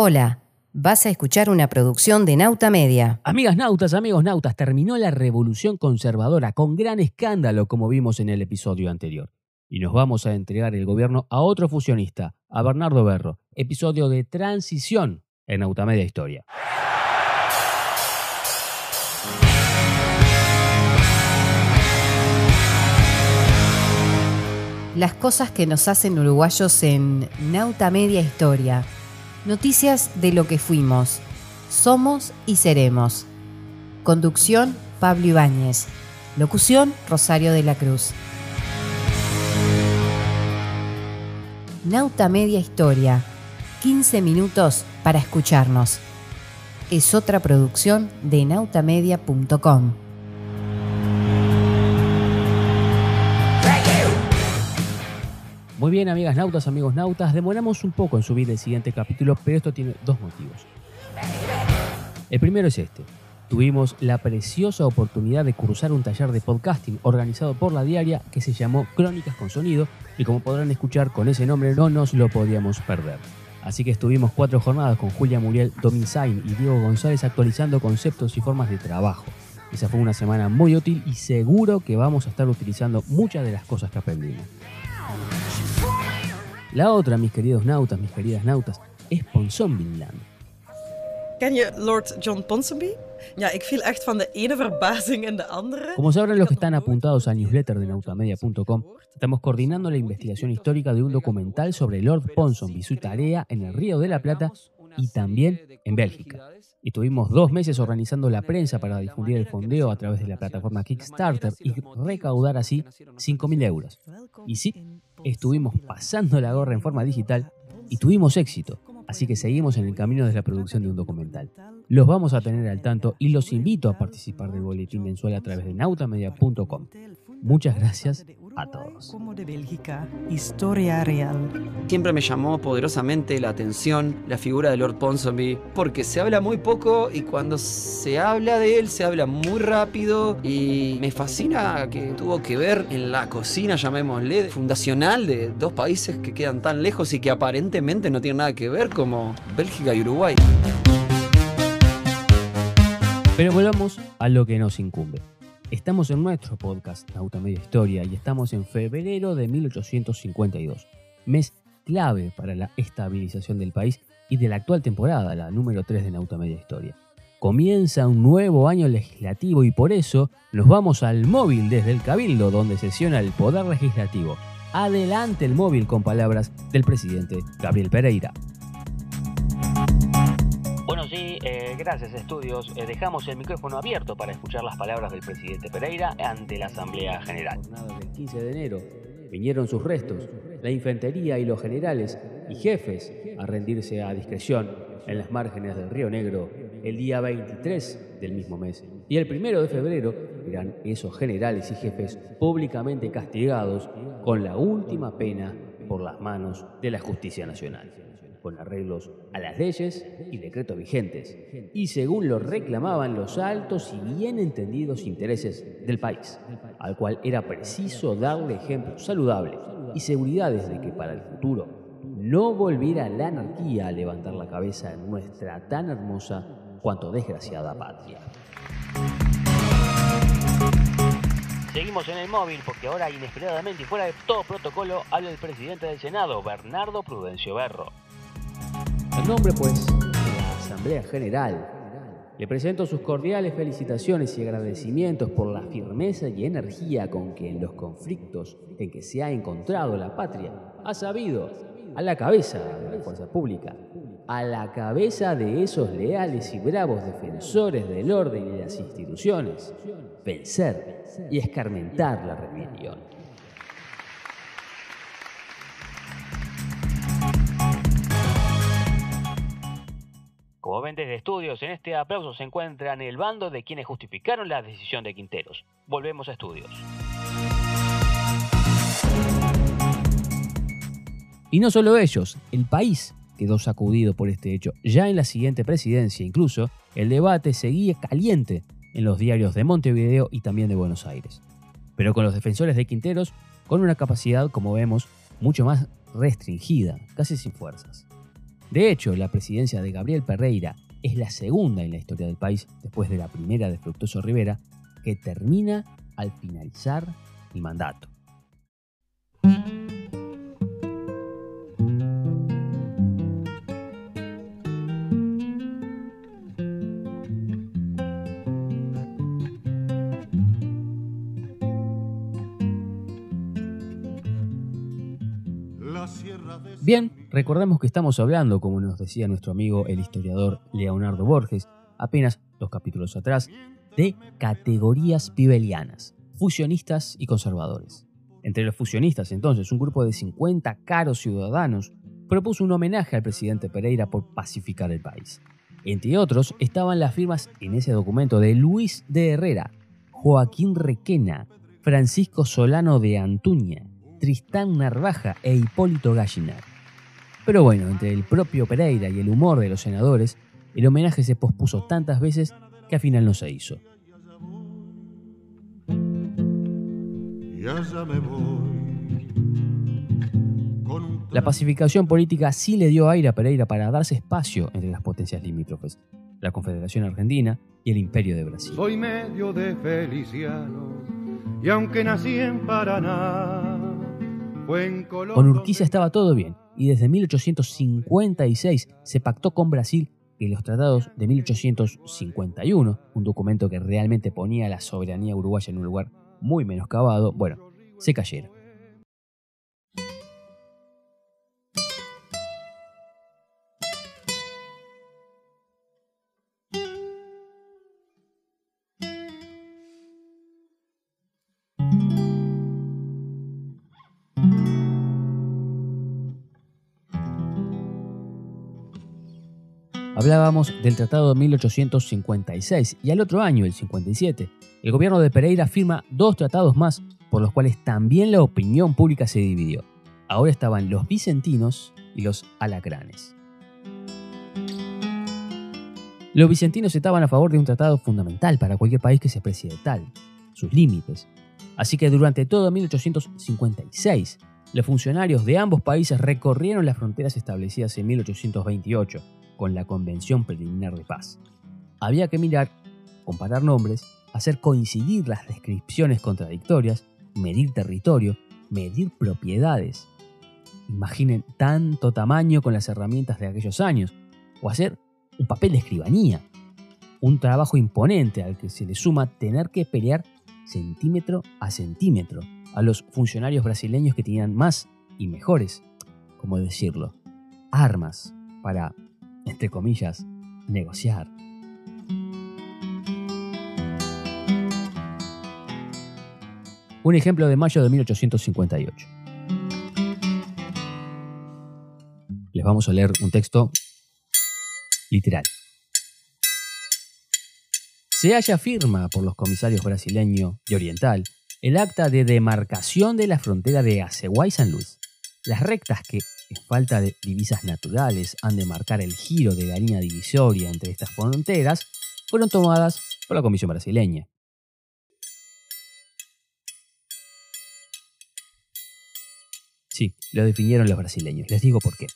Hola, vas a escuchar una producción de Nauta Media. Amigas nautas, amigos nautas, terminó la revolución conservadora con gran escándalo como vimos en el episodio anterior. Y nos vamos a entregar el gobierno a otro fusionista, a Bernardo Berro, episodio de transición en Nauta Media Historia. Las cosas que nos hacen uruguayos en Nauta Media Historia. Noticias de lo que fuimos, somos y seremos. Conducción Pablo Ibáñez. Locución Rosario de la Cruz. Nauta Media Historia. 15 minutos para escucharnos. Es otra producción de nautamedia.com. Muy bien, amigas nautas, amigos nautas, demoramos un poco en subir el siguiente capítulo, pero esto tiene dos motivos. El primero es este. Tuvimos la preciosa oportunidad de cursar un taller de podcasting organizado por la diaria que se llamó Crónicas con Sonido y como podrán escuchar con ese nombre no nos lo podíamos perder. Así que estuvimos cuatro jornadas con Julia Muriel Dominsain y Diego González actualizando conceptos y formas de trabajo. Esa fue una semana muy útil y seguro que vamos a estar utilizando muchas de las cosas que aprendimos. La otra, mis queridos nautas, mis queridas nautas, es Ponsonbinland. Ken je Lord John Ponsonby? Ja, ik viel echt van de ene verbazing in de andere. Como sabrán los que están apuntados al newsletter de nautamedia.com, estamos coordinando la investigación histórica de un documental sobre Lord Ponsonby su tarea en el Río de la Plata y también en Bélgica. Estuvimos dos meses organizando la prensa para difundir el fondeo a través de la plataforma Kickstarter y recaudar así 5.000 euros. Y sí, estuvimos pasando la gorra en forma digital y tuvimos éxito, así que seguimos en el camino de la producción de un documental. Los vamos a tener al tanto y los invito a participar del boletín mensual a través de nautamedia.com. Muchas gracias a todos. Como de Bélgica, historia real. Siempre me llamó poderosamente la atención la figura de Lord Ponsonby, porque se habla muy poco y cuando se habla de él se habla muy rápido y me fascina que tuvo que ver en la cocina, llamémosle, fundacional de dos países que quedan tan lejos y que aparentemente no tienen nada que ver como Bélgica y Uruguay. Pero volvamos a lo que nos incumbe. Estamos en nuestro podcast Nauta Media Historia y estamos en febrero de 1852, mes clave para la estabilización del país y de la actual temporada, la número 3 de Nauta Media Historia. Comienza un nuevo año legislativo y por eso nos vamos al móvil desde el Cabildo donde sesiona el Poder Legislativo. Adelante el móvil con palabras del presidente Gabriel Pereira. Bueno, sí, eh, gracias estudios. Eh, dejamos el micrófono abierto para escuchar las palabras del presidente Pereira ante la Asamblea General. del 15 de enero vinieron sus restos, la infantería y los generales y jefes a rendirse a discreción en las márgenes del Río Negro el día 23 del mismo mes. Y el primero de febrero eran esos generales y jefes públicamente castigados con la última pena por las manos de la justicia nacional con arreglos a las leyes y decretos vigentes, y según lo reclamaban los altos y bien entendidos intereses del país, al cual era preciso darle ejemplo saludable y seguridades de que para el futuro no volviera la anarquía a levantar la cabeza en nuestra tan hermosa cuanto desgraciada patria. Seguimos en el móvil porque ahora inesperadamente y fuera de todo protocolo habla el presidente del Senado, Bernardo Prudencio Berro. En nombre, pues, de la Asamblea General, le presento sus cordiales felicitaciones y agradecimientos por la firmeza y energía con que en los conflictos en que se ha encontrado la patria ha sabido, a la cabeza de la fuerza pública, a la cabeza de esos leales y bravos defensores del orden y las instituciones, vencer y escarmentar la rebelión. Como ven desde estudios, en este aplauso se encuentran el bando de quienes justificaron la decisión de Quinteros. Volvemos a estudios. Y no solo ellos, el país quedó sacudido por este hecho. Ya en la siguiente presidencia, incluso, el debate seguía caliente en los diarios de Montevideo y también de Buenos Aires. Pero con los defensores de Quinteros, con una capacidad, como vemos, mucho más restringida, casi sin fuerzas. De hecho, la presidencia de Gabriel Pereira es la segunda en la historia del país, después de la primera de Fructuoso Rivera, que termina al finalizar el mandato. Bien, recordemos que estamos hablando, como nos decía nuestro amigo el historiador Leonardo Borges, apenas dos capítulos atrás, de categorías pibelianas, fusionistas y conservadores. Entre los fusionistas, entonces, un grupo de 50 caros ciudadanos propuso un homenaje al presidente Pereira por pacificar el país. Entre otros estaban las firmas en ese documento de Luis de Herrera, Joaquín Requena, Francisco Solano de Antuña, Tristán Narvaja e Hipólito Gallinar. Pero bueno, entre el propio Pereira y el humor de los senadores, el homenaje se pospuso tantas veces que al final no se hizo. La pacificación política sí le dio aire a Pereira para darse espacio entre las potencias limítrofes, la Confederación Argentina y el Imperio de Brasil. Soy medio de Feliciano y aunque nací en Paraná, con Urquiza estaba todo bien y desde 1856 se pactó con Brasil que los tratados de 1851, un documento que realmente ponía la soberanía uruguaya en un lugar muy menoscabado, bueno, se cayeron. Hablábamos del Tratado de 1856 y al otro año, el 57, el gobierno de Pereira firma dos tratados más por los cuales también la opinión pública se dividió. Ahora estaban los vicentinos y los alacranes. Los vicentinos estaban a favor de un tratado fundamental para cualquier país que se aprecie de tal, sus límites. Así que durante todo 1856, los funcionarios de ambos países recorrieron las fronteras establecidas en 1828 con la Convención Preliminar de Paz. Había que mirar, comparar nombres, hacer coincidir las descripciones contradictorias, medir territorio, medir propiedades. Imaginen tanto tamaño con las herramientas de aquellos años, o hacer un papel de escribanía, un trabajo imponente al que se le suma tener que pelear centímetro a centímetro a los funcionarios brasileños que tenían más y mejores, como decirlo, armas para entre comillas, negociar. Un ejemplo de mayo de 1858. Les vamos a leer un texto literal. Se halla firma por los comisarios brasileño y oriental el acta de demarcación de la frontera de Aceguá y San Luis. Las rectas que falta de divisas naturales han de marcar el giro de la línea divisoria entre estas fronteras, fueron tomadas por la Comisión brasileña. Sí, lo definieron los brasileños. Les digo por qué.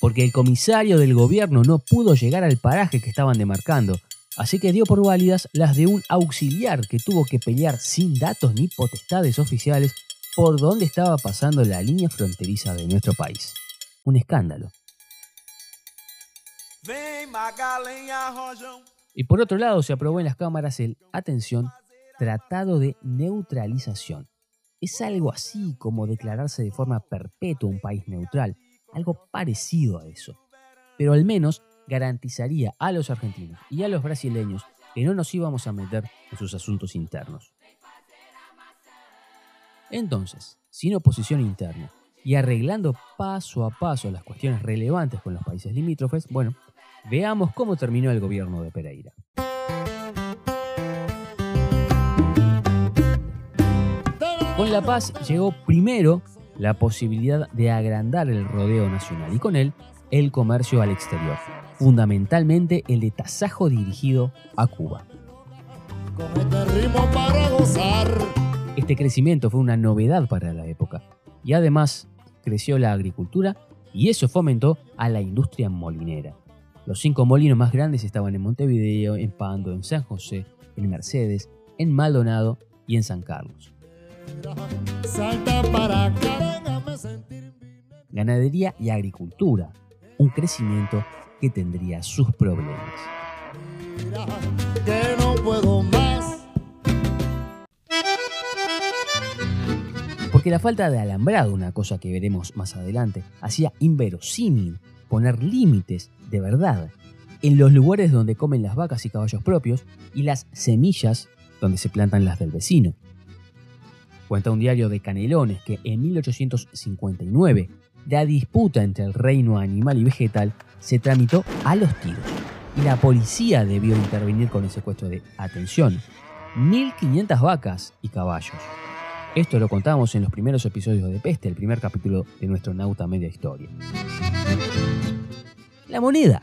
Porque el comisario del gobierno no pudo llegar al paraje que estaban demarcando, así que dio por válidas las de un auxiliar que tuvo que pelear sin datos ni potestades oficiales por dónde estaba pasando la línea fronteriza de nuestro país un escándalo. Y por otro lado se aprobó en las cámaras el, atención, Tratado de Neutralización. Es algo así como declararse de forma perpetua un país neutral, algo parecido a eso. Pero al menos garantizaría a los argentinos y a los brasileños que no nos íbamos a meter en sus asuntos internos. Entonces, sin oposición interna y arreglando paso a paso las cuestiones relevantes con los países limítrofes, bueno, veamos cómo terminó el gobierno de Pereira. Con la paz llegó primero la posibilidad de agrandar el rodeo nacional y con él el comercio al exterior, fundamentalmente el de tasajo dirigido a Cuba. Este crecimiento fue una novedad para la época y además creció la agricultura y eso fomentó a la industria molinera. Los cinco molinos más grandes estaban en Montevideo, en Pando, en San José, en Mercedes, en Maldonado y en San Carlos. Ganadería y agricultura, un crecimiento que tendría sus problemas. Porque la falta de alambrado, una cosa que veremos más adelante, hacía inverosímil poner límites de verdad en los lugares donde comen las vacas y caballos propios y las semillas donde se plantan las del vecino. Cuenta un diario de Canelones que en 1859 la disputa entre el reino animal y vegetal se tramitó a los tiros y la policía debió intervenir con el secuestro de, atención, 1.500 vacas y caballos. Esto lo contábamos en los primeros episodios de Peste, el primer capítulo de nuestro Nauta Media Historia. La moneda.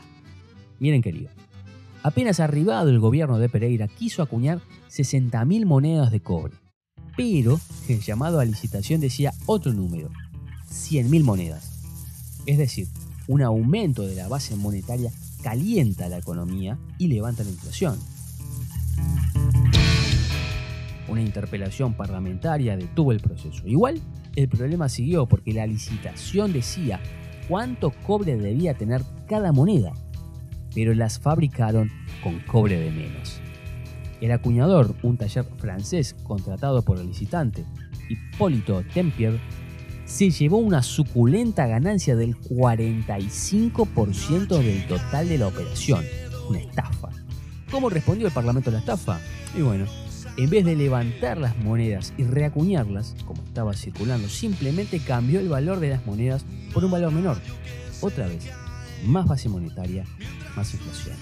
Miren querido, apenas arribado el gobierno de Pereira quiso acuñar 60.000 monedas de cobre, pero el llamado a licitación decía otro número, 100.000 monedas. Es decir, un aumento de la base monetaria calienta la economía y levanta la inflación. Interpelación parlamentaria detuvo el proceso. Igual, el problema siguió porque la licitación decía cuánto cobre debía tener cada moneda, pero las fabricaron con cobre de menos. El acuñador, un taller francés contratado por el licitante, Hipólito Tempier, se llevó una suculenta ganancia del 45% del total de la operación. Una estafa. ¿Cómo respondió el Parlamento a la estafa? Y bueno, en vez de levantar las monedas y reacuñarlas, como estaba circulando, simplemente cambió el valor de las monedas por un valor menor. Otra vez, más base monetaria, más inflación.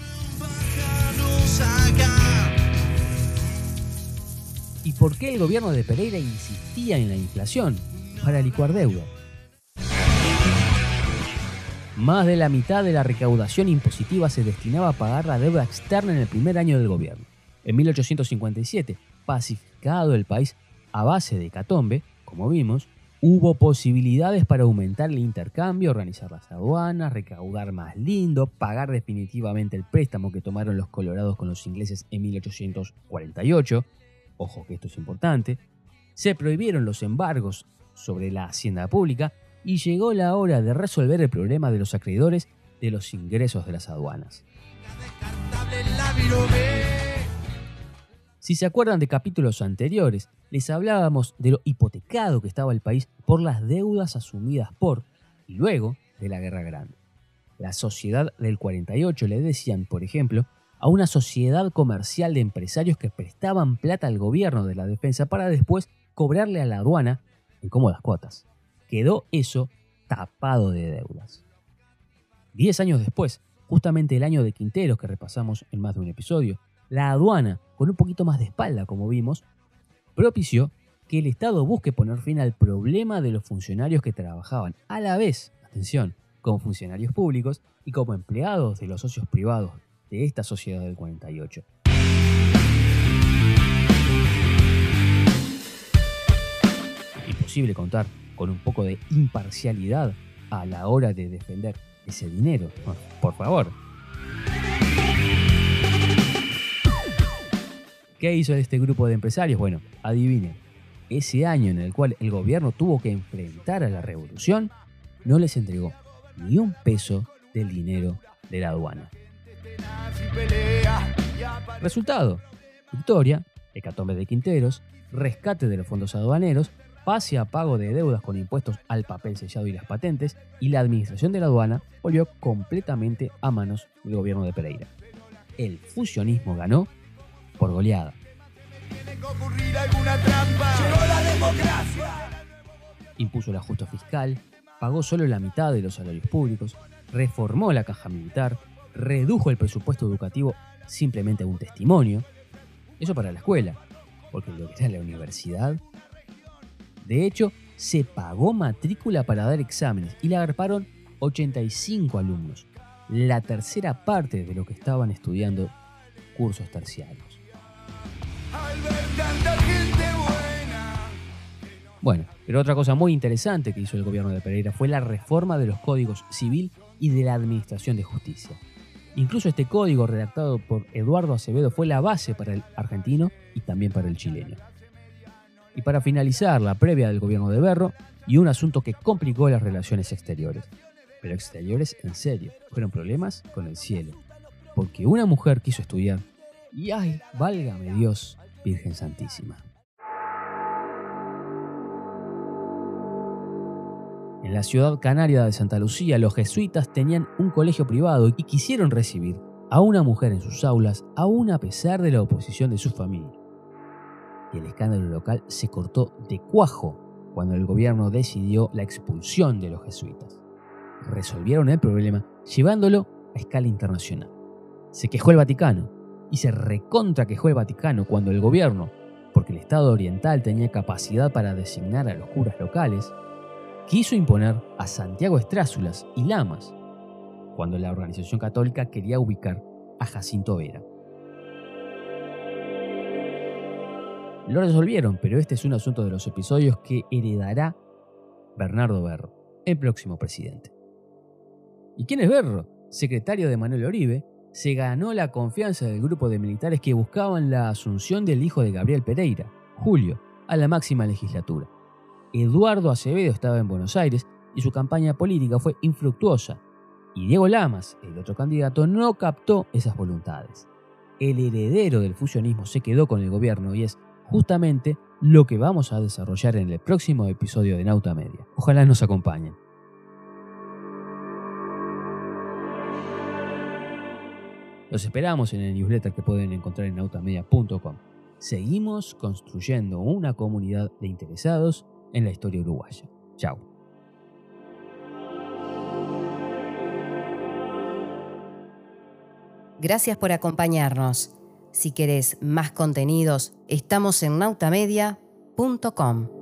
¿Y por qué el gobierno de Pereira insistía en la inflación? para licuar deuda. Más de la mitad de la recaudación impositiva se destinaba a pagar la deuda externa en el primer año del gobierno. En 1857, pacificado el país a base de catombe, como vimos, hubo posibilidades para aumentar el intercambio, organizar las aduanas, recaudar más lindo, pagar definitivamente el préstamo que tomaron los colorados con los ingleses en 1848. Ojo que esto es importante. Se prohibieron los embargos sobre la hacienda pública y llegó la hora de resolver el problema de los acreedores de los ingresos de las aduanas. Si se acuerdan de capítulos anteriores, les hablábamos de lo hipotecado que estaba el país por las deudas asumidas por y luego de la Guerra Grande. La sociedad del 48 le decían, por ejemplo, a una sociedad comercial de empresarios que prestaban plata al gobierno de la defensa para después cobrarle a la aduana en cómodas cuotas. Quedó eso tapado de deudas. Diez años después, justamente el año de Quinteros que repasamos en más de un episodio, la aduana, con un poquito más de espalda como vimos, propició que el Estado busque poner fin al problema de los funcionarios que trabajaban a la vez, atención, como funcionarios públicos y como empleados de los socios privados de esta sociedad del 48. contar con un poco de imparcialidad a la hora de defender ese dinero. por favor. ¿Qué hizo este grupo de empresarios? Bueno, adivinen. Ese año en el cual el gobierno tuvo que enfrentar a la revolución, no les entregó ni un peso del dinero de la aduana. Resultado, victoria, hecatombe de Quinteros, rescate de los fondos aduaneros pase a pago de deudas con impuestos al papel sellado y las patentes, y la administración de la aduana volvió completamente a manos del gobierno de Pereira. El fusionismo ganó por goleada. Impuso el ajuste fiscal, pagó solo la mitad de los salarios públicos, reformó la caja militar, redujo el presupuesto educativo simplemente a un testimonio. Eso para la escuela, porque lo que era la universidad de hecho, se pagó matrícula para dar exámenes y le agarparon 85 alumnos, la tercera parte de lo que estaban estudiando cursos terciarios. Bueno, pero otra cosa muy interesante que hizo el gobierno de Pereira fue la reforma de los códigos civil y de la administración de justicia. Incluso este código redactado por Eduardo Acevedo fue la base para el argentino y también para el chileno. Y para finalizar, la previa del gobierno de Berro y un asunto que complicó las relaciones exteriores. Pero exteriores en serio, fueron problemas con el cielo. Porque una mujer quiso estudiar y ay, válgame Dios, Virgen Santísima. En la ciudad canaria de Santa Lucía, los jesuitas tenían un colegio privado y quisieron recibir a una mujer en sus aulas, aún a pesar de la oposición de su familia. Y el escándalo local se cortó de cuajo cuando el gobierno decidió la expulsión de los jesuitas. Resolvieron el problema llevándolo a escala internacional. Se quejó el Vaticano y se recontra quejó el Vaticano cuando el gobierno, porque el Estado oriental tenía capacidad para designar a los curas locales, quiso imponer a Santiago Estrázulas y Lamas, cuando la organización católica quería ubicar a Jacinto Vera. Lo resolvieron, pero este es un asunto de los episodios que heredará Bernardo Berro, el próximo presidente. ¿Y quién es Berro? Secretario de Manuel Oribe, se ganó la confianza del grupo de militares que buscaban la asunción del hijo de Gabriel Pereira, Julio, a la máxima legislatura. Eduardo Acevedo estaba en Buenos Aires y su campaña política fue infructuosa, y Diego Lamas, el otro candidato, no captó esas voluntades. El heredero del fusionismo se quedó con el gobierno y es justamente lo que vamos a desarrollar en el próximo episodio de Nauta Media. Ojalá nos acompañen. Los esperamos en el newsletter que pueden encontrar en nautamedia.com. Seguimos construyendo una comunidad de interesados en la historia uruguaya. Chao. Gracias por acompañarnos. Si querés más contenidos, estamos en nautamedia.com.